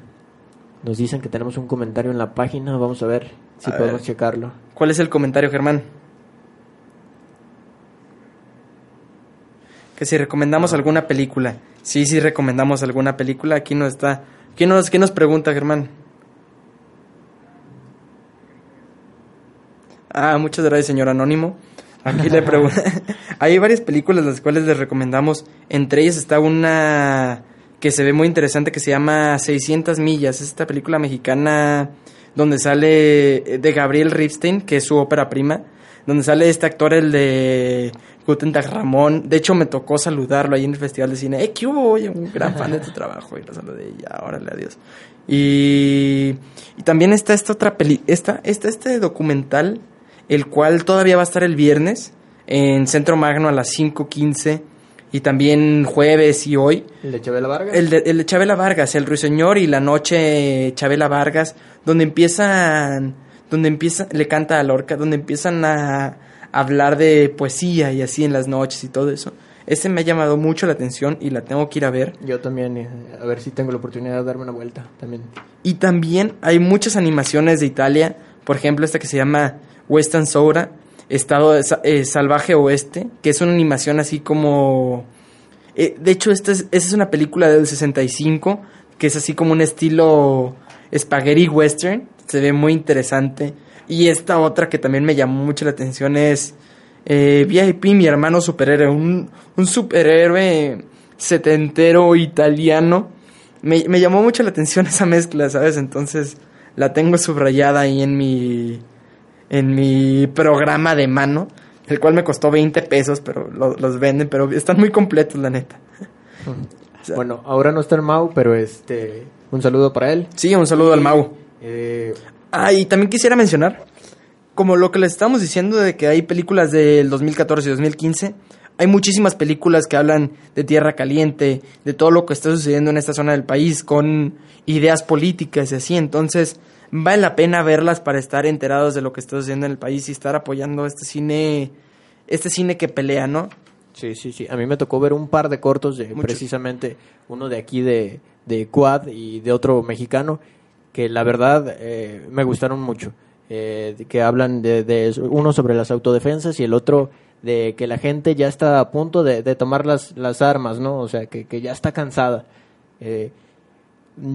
Nos dicen que tenemos un comentario en la página. Vamos a ver si A podemos ver. checarlo. ¿Cuál es el comentario, Germán? Que si recomendamos alguna película. Sí, sí recomendamos alguna película. Aquí no está. ¿Qué nos, qué nos pregunta, Germán? Ah, muchas gracias, señor Anónimo. Aquí le pregunto. Hay varias películas las cuales les recomendamos. Entre ellas está una que se ve muy interesante que se llama 600 millas. Es esta película mexicana donde sale eh, de Gabriel Ripstein, que es su ópera prima. Donde sale este actor, el de Guten Tag Ramón. De hecho, me tocó saludarlo ahí en el Festival de Cine. ¡Eh, qué hubo! Oye, un gran fan de tu trabajo. Y lo saludé y ya, órale, adiós. Y, y también está esta otra peli... Esta, esta, este documental, el cual todavía va a estar el viernes en Centro Magno a las 5.15 y también jueves y hoy. ¿El de Chabela Vargas? El de, el de Chabela Vargas, El Ruiseñor y la noche Chabela Vargas, donde empiezan, donde empieza, le canta a Lorca, donde empiezan a hablar de poesía y así en las noches y todo eso. Este me ha llamado mucho la atención y la tengo que ir a ver. Yo también, eh, a ver si tengo la oportunidad de darme una vuelta también. Y también hay muchas animaciones de Italia, por ejemplo esta que se llama Western Soura, Estado eh, Salvaje Oeste, que es una animación así como... eh, de hecho, esta es, esta es una película del 65, que es así como un estilo spaghetti western, se ve muy interesante. Y esta otra que también me llamó mucho la atención es eh, VIP, mi hermano superhéroe, un, un superhéroe setentero italiano. Me, me llamó mucho la atención esa mezcla, ¿sabes? Entonces la tengo subrayada ahí en mi, en mi programa de mano, el cual me costó 20 pesos, pero lo- los venden, pero están muy completos, la neta. O sea, Bueno, ahora no está el Mau, pero este, un saludo para él. Sí, un saludo al Mau. Eh, Ah, y también quisiera mencionar, como lo que les estamos diciendo de que hay películas del 2014 y 2015, hay muchísimas películas que hablan de tierra caliente, de todo lo que está sucediendo en esta zona del país, con ideas políticas y así. Entonces, vale la pena verlas para estar enterados de lo que está sucediendo en el país y estar apoyando este cine, este cine que pelea, ¿no? Sí, sí, sí. A mí me tocó ver un par de cortos de precisamente uno de aquí de, de Quad y de otro mexicano que la verdad eh, me gustaron mucho. Eh, que hablan de, de uno sobre las autodefensas y el otro de que la gente ya está a punto de, de tomar las, las armas, ¿no? O sea, que, que ya está cansada. Eh,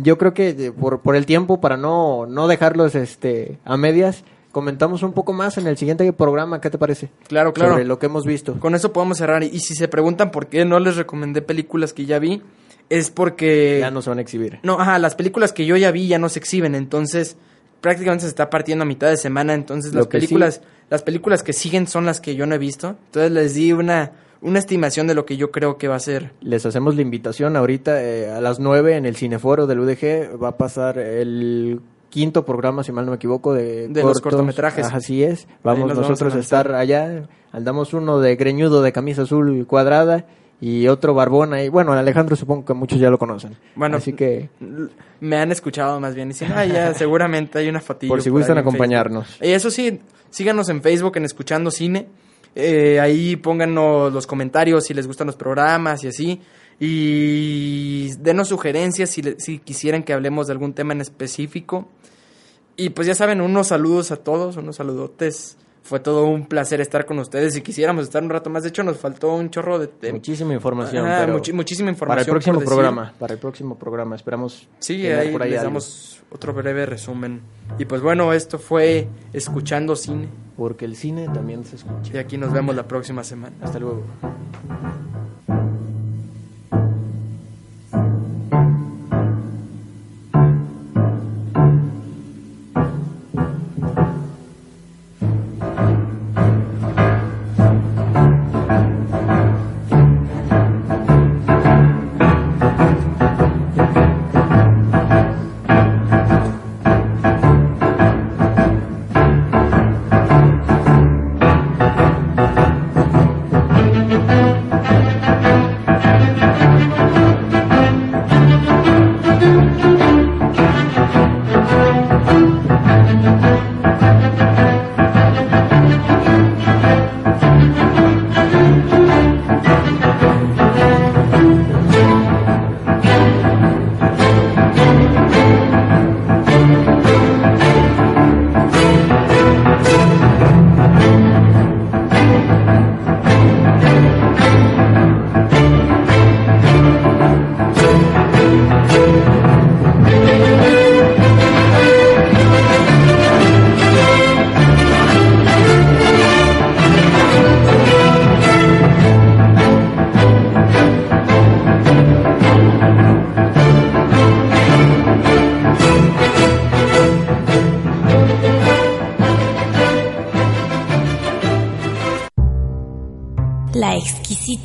yo creo que eh, por, por el tiempo, para no, no dejarlos este, a medias, comentamos un poco más en el siguiente programa. ¿Qué te parece? Claro, claro. Sobre lo que hemos visto. Con eso podemos cerrar. Y si se preguntan por qué no les recomendé películas que ya vi, es porque... Ya no se van a exhibir. No, ajá, las películas que yo ya vi ya no se exhiben, entonces prácticamente se está partiendo a mitad de semana, entonces Lo las sí- películas, las películas que siguen son las que yo no he visto. Entonces les di una, una estimación de lo que yo creo que va a ser. Les hacemos la invitación ahorita eh, a las 9 en el Cineforo del UDG. Va a pasar el quinto programa, si mal no me equivoco, de, De los cortometrajes. Así es. Vamos nosotros a a, estar allá. Andamos uno de greñudo de camisa azul cuadrada y otro barbón ahí. Bueno, Alejandro supongo que muchos ya lo conocen. Bueno, Así que Me han escuchado más bien y dicen, ah, ya, seguramente hay una fotillo. por si por gustan acompañarnos. Facebook". Y eso sí, síganos en Facebook en Escuchando Cine. Eh, ahí pónganos los comentarios si les gustan los programas y así. Y denos sugerencias si, le- si quisieran que hablemos de algún tema en específico. Y pues ya saben, unos saludos a todos, unos saludotes. Fue todo un placer estar con ustedes. Si quisiéramos estar un rato más, de hecho nos faltó un chorro de... de- Muchísima información. Pero muchi- muchísima Para el información próximo programa. Para el próximo programa. Esperamos. Sí, ahí por ahí les algo. damos otro breve resumen. Y pues bueno, esto fue Escuchando Cine. Porque el cine también se escucha. Y aquí nos vemos la próxima semana. Hasta luego.